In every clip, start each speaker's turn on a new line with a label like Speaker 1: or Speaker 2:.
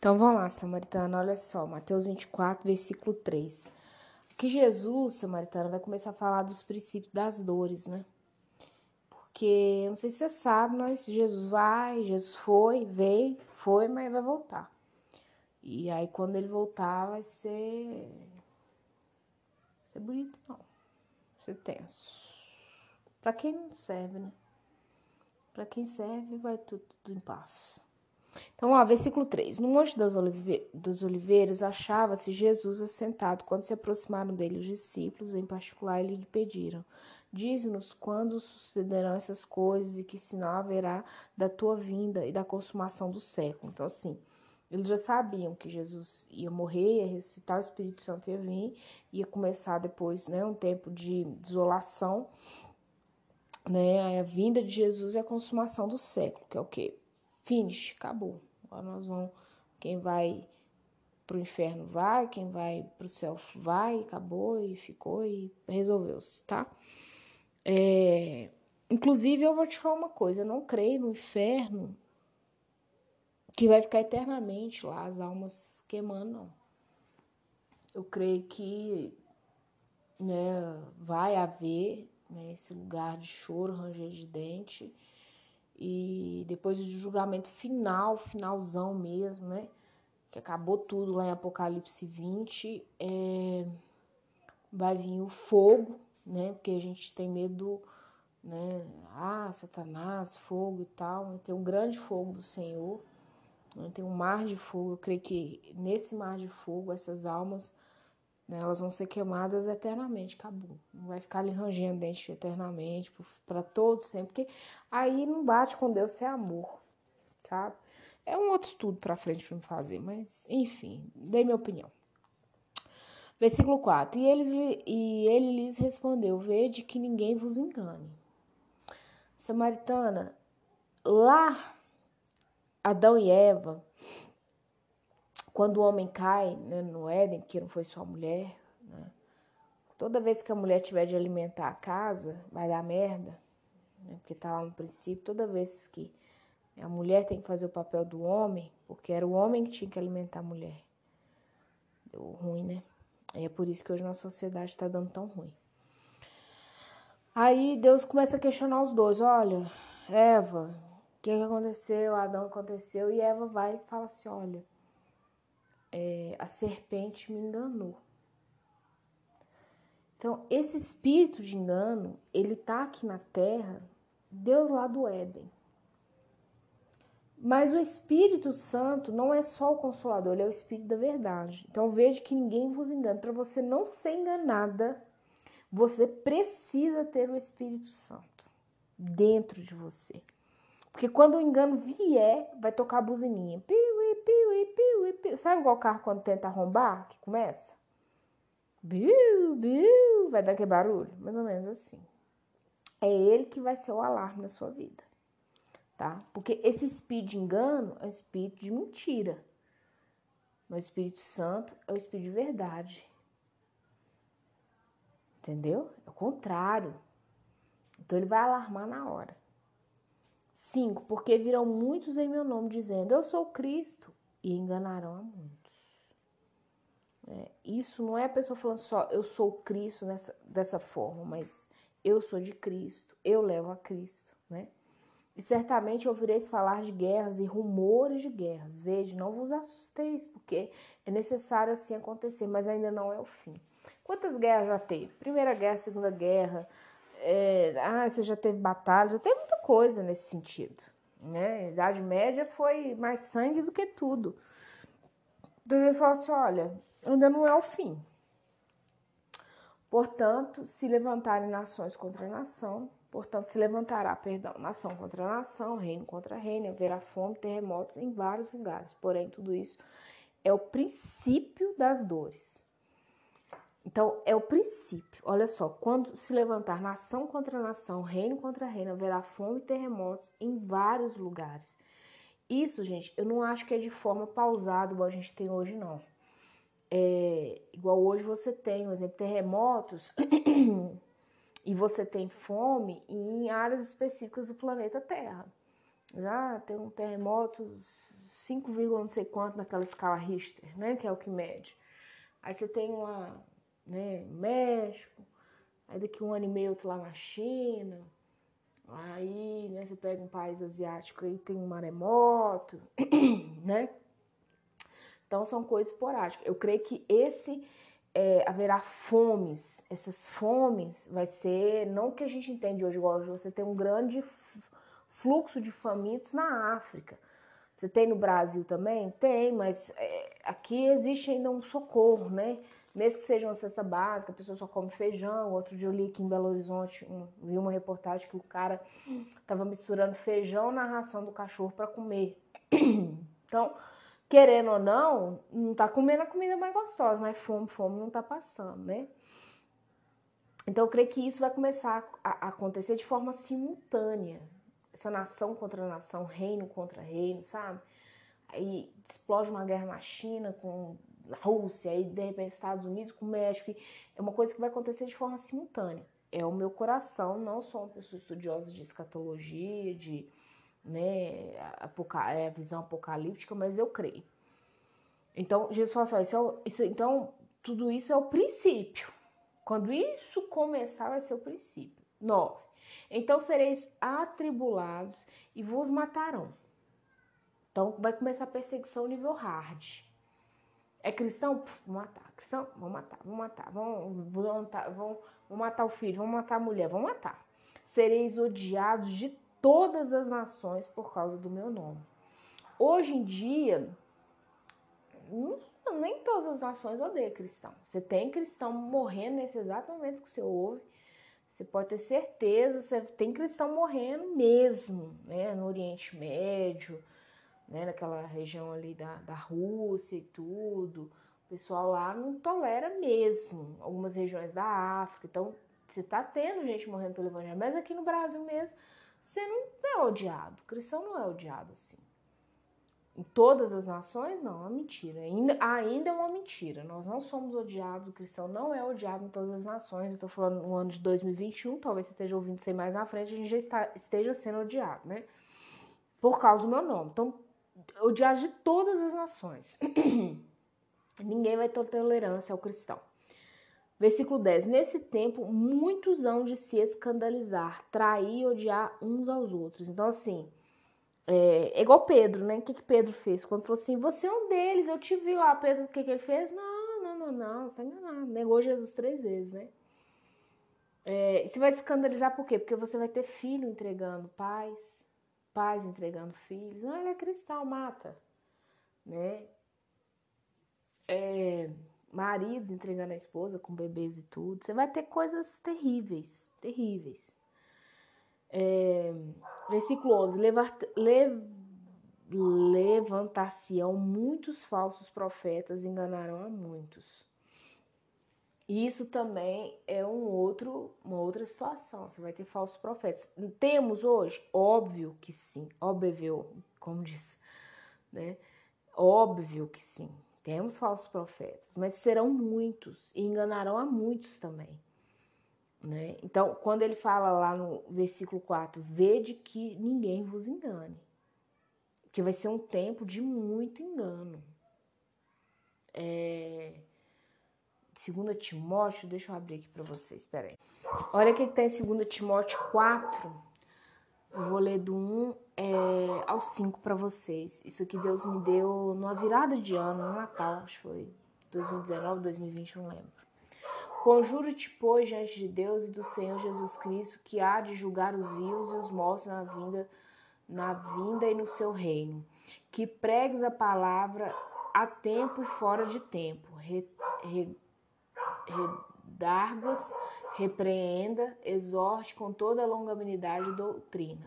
Speaker 1: Então vamos lá, Samaritana, olha só, Mateus 24, versículo 3. Que Jesus, Samaritana, vai começar a falar dos princípios das dores, né? Porque, não sei se você sabe, mas Jesus vai, Jesus foi, veio, foi, mas vai voltar. E aí quando ele voltar vai ser. Vai ser bonito, não. Vai ser tenso. Pra quem não serve, né? Pra quem serve, vai tudo, tudo em paz. Então, ó, versículo 3. No Monte das, Olive das Oliveiras achava-se Jesus assentado. Quando se aproximaram dele os discípulos, em particular, lhe pediram: Diz-nos quando sucederão essas coisas e que sinal haverá da tua vinda e da consumação do século. Então, assim, eles já sabiam que Jesus ia morrer, ia ressuscitar, o Espírito Santo ia vir, ia começar depois né, um tempo de desolação. Né, a vinda de Jesus é a consumação do século, que é o quê? Finish, acabou. Agora nós vamos. Quem vai pro inferno vai, quem vai pro céu vai, acabou e ficou e resolveu-se, tá? É, inclusive, eu vou te falar uma coisa: eu não creio no inferno que vai ficar eternamente lá as almas queimando, não. Eu creio que né, vai haver né, esse lugar de choro, ranger de dente e depois do julgamento final, finalzão mesmo, né? Que acabou tudo lá em Apocalipse 20, é, vai vir o fogo, né? Porque a gente tem medo, né? Ah, Satanás, fogo e tal. Tem um grande fogo do Senhor, né? tem um mar de fogo. Eu creio que nesse mar de fogo, essas almas né? Elas vão ser queimadas eternamente, acabou. Não vai ficar ali rangendo dente eternamente, para todos sempre, porque aí não bate com Deus ser amor, sabe? É um outro estudo para frente para me fazer, mas enfim, dei minha opinião. Versículo 4: E, eles, e ele lhes respondeu: Vede que ninguém vos engane. Samaritana, lá Adão e Eva quando o homem cai né, no Éden, que não foi só a mulher, né, toda vez que a mulher tiver de alimentar a casa, vai dar merda, né, porque tá lá no princípio, toda vez que a mulher tem que fazer o papel do homem, porque era o homem que tinha que alimentar a mulher. Deu ruim, né? E é por isso que hoje nossa sociedade está dando tão ruim. Aí Deus começa a questionar os dois: olha, Eva, o que, que aconteceu? Adão aconteceu, e Eva vai e fala assim: olha, é, a serpente me enganou. Então, esse espírito de engano, ele tá aqui na terra, Deus lá do Éden. Mas o Espírito Santo não é só o consolador, ele é o Espírito da verdade. Então veja que ninguém vos engane. Para você não ser enganada, você precisa ter o Espírito Santo dentro de você. Porque quando o engano vier, vai tocar a buzininha. Piu, piu, piu. Sabe igual carro quando tenta arrombar, que começa? Biu, biu, vai dar aquele barulho? Mais ou menos assim. É ele que vai ser o alarme na sua vida, tá? Porque esse espírito de engano é o espírito de mentira. Mas o Espírito Santo é o espírito de verdade. Entendeu? É o contrário. Então ele vai alarmar na hora. 5. Porque virão muitos em meu nome, dizendo: Eu sou Cristo, e enganarão a muitos. É, isso não é a pessoa falando só eu sou Cristo nessa, dessa forma, mas eu sou de Cristo, eu levo a Cristo, né? E certamente ouvireis falar de guerras e rumores de guerras. Veja, não vos assusteis, porque é necessário assim acontecer, mas ainda não é o fim. Quantas guerras já teve? Primeira guerra, segunda guerra, é, ah, você já teve batalha, já teve muita coisa nesse sentido. Né? A Idade Média foi mais sangue do que tudo. Então Jesus fala assim: olha, ainda não é o fim. Portanto, se levantarem nações contra nação, portanto, se levantará, perdão, nação contra nação, reino contra reino, haverá fome, terremotos em vários lugares. Porém, tudo isso é o princípio das dores. Então, é o princípio. Olha só, quando se levantar nação contra nação, reino contra reino, haverá fome e terremotos em vários lugares. Isso, gente, eu não acho que é de forma pausada, igual a gente tem hoje, não. É, igual hoje você tem, por exemplo, terremotos e você tem fome em áreas específicas do planeta Terra. Já tem um terremoto 5, não sei quanto naquela escala Richter, né? Que é o que mede. Aí você tem lá, né, México, aí daqui um ano e meio outro lá na China, aí né, você pega um país asiático aí tem um maremoto, né? Então são coisas esporádicas. Eu creio que esse é, haverá fomes. Essas fomes vai ser, não que a gente entende hoje, igual hoje você tem um grande fluxo de famintos na África. Você tem no Brasil também? Tem, mas é, aqui existe ainda um socorro, né? Mesmo que seja uma cesta básica, a pessoa só come feijão. Outro dia eu li aqui em Belo Horizonte, um, vi uma reportagem que o cara estava misturando feijão na ração do cachorro para comer. Então, querendo ou não, não tá comendo a comida mais gostosa, mas fome, fome não tá passando, né? Então eu creio que isso vai começar a acontecer de forma simultânea. Essa nação contra nação, reino contra reino, sabe? Aí explode uma guerra na China com a Rússia, aí de repente Estados Unidos com o México. É uma coisa que vai acontecer de forma simultânea. É o meu coração, não sou uma pessoa estudiosa de escatologia, de né, a, é, visão apocalíptica, mas eu creio. Então, Jesus falou assim: isso, é o, isso então, tudo isso é o princípio. Quando isso começar, vai ser o princípio. 9. Então sereis atribulados e vos matarão. Então vai começar a perseguição nível hard. É cristão? Puf, vão matar. Cristão? Vão matar, vão matar. Vão, vão matar o filho, vão matar a mulher, vão matar. Sereis odiados de todas as nações por causa do meu nome. Hoje em dia, nem todas as nações odeiam cristão. Você tem cristão morrendo nesse exato momento que você ouve. Você pode ter certeza, você tem cristão morrendo mesmo, né? No Oriente Médio, né? naquela região ali da, da Rússia e tudo. O pessoal lá não tolera mesmo. Algumas regiões da África. Então, você tá tendo gente morrendo pelo evangelho. Mas aqui no Brasil mesmo, você não é odiado. O cristão não é odiado assim. Em todas as nações, não, é uma mentira. Ainda, ainda é uma mentira. Nós não somos odiados, o cristão não é odiado em todas as nações. Eu tô falando no ano de 2021, talvez você esteja ouvindo isso mais na frente, a gente já está, esteja sendo odiado, né? Por causa do meu nome. Então, odiado de todas as nações. Ninguém vai ter tolerância ao cristão. Versículo 10. Nesse tempo, muitos hão de se escandalizar, trair e odiar uns aos outros. Então, assim, é, é igual Pedro, né? O que, que Pedro fez? Quando falou assim, você é um deles, eu te vi lá. Pedro, o que, que ele fez? Não, não, não, não, você tá enganado. Negou Jesus três vezes, né? É, você vai se escandalizar por quê? Porque você vai ter filho entregando pais, pais entregando filhos. Não, ele é cristão, mata. Né? É, maridos entregando a esposa com bebês e tudo. Você vai ter coisas terríveis, terríveis. É, versículo 11: Levantar-se-ão muitos falsos profetas, enganarão a muitos. Isso também é um outro, uma outra situação. Você vai ter falsos profetas. Temos hoje? Óbvio que sim. Óbvio, como diz, né? Óbvio que sim. Temos falsos profetas, mas serão muitos e enganarão a muitos também. Né? Então, quando ele fala lá no versículo 4, vede que ninguém vos engane. Porque vai ser um tempo de muito engano. É... 2 Timóteo, deixa eu abrir aqui para vocês, espera aí. Olha o que está em 2 Timóteo 4. Eu vou ler do 1 é, ao 5 para vocês. Isso que Deus me deu numa virada de ano, no Natal, acho que foi 2019, 2020, não lembro. Conjuro-te, pois, diante de Deus e do Senhor Jesus Cristo, que há de julgar os vivos e os mortos na vinda, na vinda e no seu reino, que pregues a palavra a tempo e fora de tempo, re, re, redarguas, repreenda, exorte com toda a longanimidade e doutrina.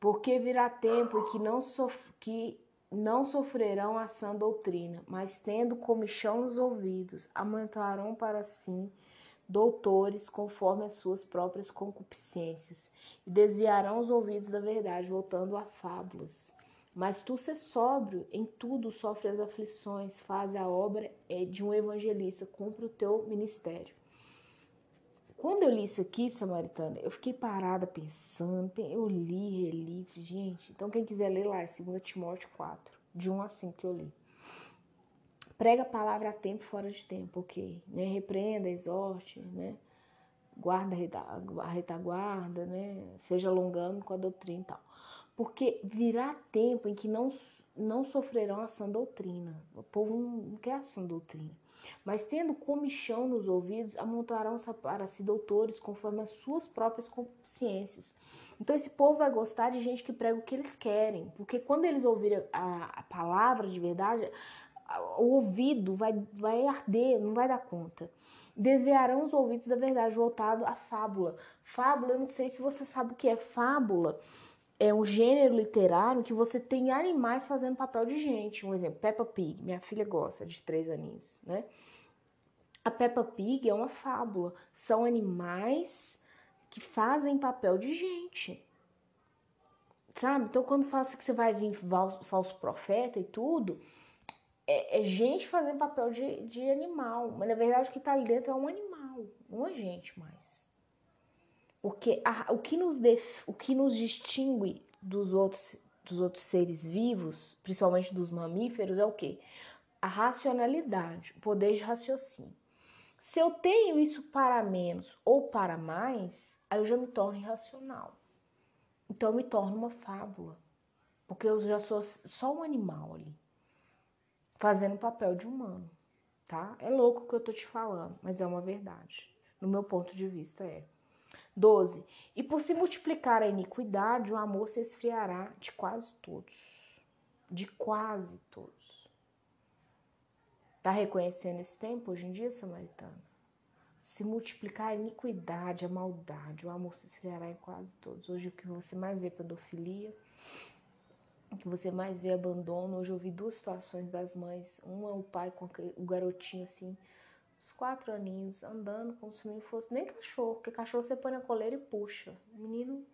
Speaker 1: Porque virá tempo que não, sof que não sofrerão a sã doutrina, mas tendo comichão nos ouvidos, aumentarão para si doutores conforme as suas próprias concupiscências, e desviarão os ouvidos da verdade, voltando a fábulas. Mas tu ser sóbrio, em tudo sofre as aflições, faz a obra é, de um evangelista, cumpre o teu ministério. Quando eu li isso aqui, Samaritana, eu fiquei parada pensando, eu li, reli, gente. Então, quem quiser ler lá, é 2 Timóteo 4, de 1 a 5 que eu li. Prega a palavra a tempo fora de tempo, ok? Né? Repreenda, exorte, né? Guarda a retaguarda, né? Seja alongando com a doutrina e tal. Porque virá tempo em que não, não sofrerão a sã doutrina. O povo não quer a sã doutrina mas tendo comichão nos ouvidos, amontoarão-se para si doutores conforme as suas próprias consciências. Então esse povo vai gostar de gente que prega o que eles querem, porque quando eles ouvirem a, a palavra de verdade, o ouvido vai, vai arder, não vai dar conta. Desviarão os ouvidos da verdade, voltado à fábula. Fábula, eu não sei se você sabe o que é fábula é um gênero literário que você tem animais fazendo papel de gente. Um exemplo, Peppa Pig. Minha filha gosta de três aninhos, né? A Peppa Pig é uma fábula. São animais que fazem papel de gente. Sabe? Então, quando fala assim que você vai vir falso profeta e tudo, é, é gente fazendo papel de, de animal. Mas na verdade o que está ali dentro é um animal, não é gente mais. Porque a, o, que nos def, o que nos distingue dos outros, dos outros seres vivos, principalmente dos mamíferos, é o quê? A racionalidade, o poder de raciocínio. Se eu tenho isso para menos ou para mais, aí eu já me torno irracional. Então eu me torno uma fábula. Porque eu já sou só um animal ali, fazendo o papel de humano, tá? É louco o que eu tô te falando, mas é uma verdade. No meu ponto de vista é. 12. E por se multiplicar a iniquidade, o amor se esfriará de quase todos. De quase todos. Tá reconhecendo esse tempo hoje em dia, samaritano? Se multiplicar a iniquidade, a maldade, o amor se esfriará em quase todos. Hoje o que você mais vê é pedofilia, o que você mais vê é abandono. Hoje eu vi duas situações das mães. Uma, o pai com o garotinho assim, uns quatro aninhos, andando como se o menino fosse nem cachorro, porque cachorro você põe na coleira e puxa. O menino,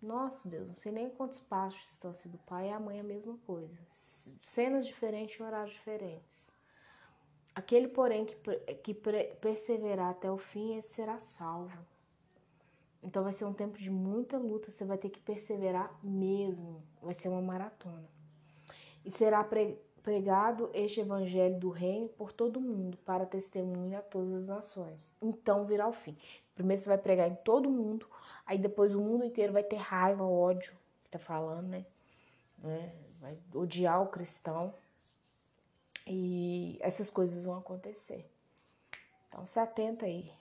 Speaker 1: nossa Deus, não sei nem quantos passos de distância do pai, e a mãe é a mesma coisa. Cenas diferentes em horários diferentes. Aquele, porém, que, que perseverar até o fim, esse será salvo. Então vai ser um tempo de muita luta, você vai ter que perseverar mesmo. Vai ser uma maratona. E será pregado este evangelho do reino por todo mundo, para testemunho a todas as nações. Então virá o fim. Primeiro você vai pregar em todo mundo, aí depois o mundo inteiro vai ter raiva, ódio, que tá falando, né? né? Vai odiar o cristão. E essas coisas vão acontecer. Então se atenta aí.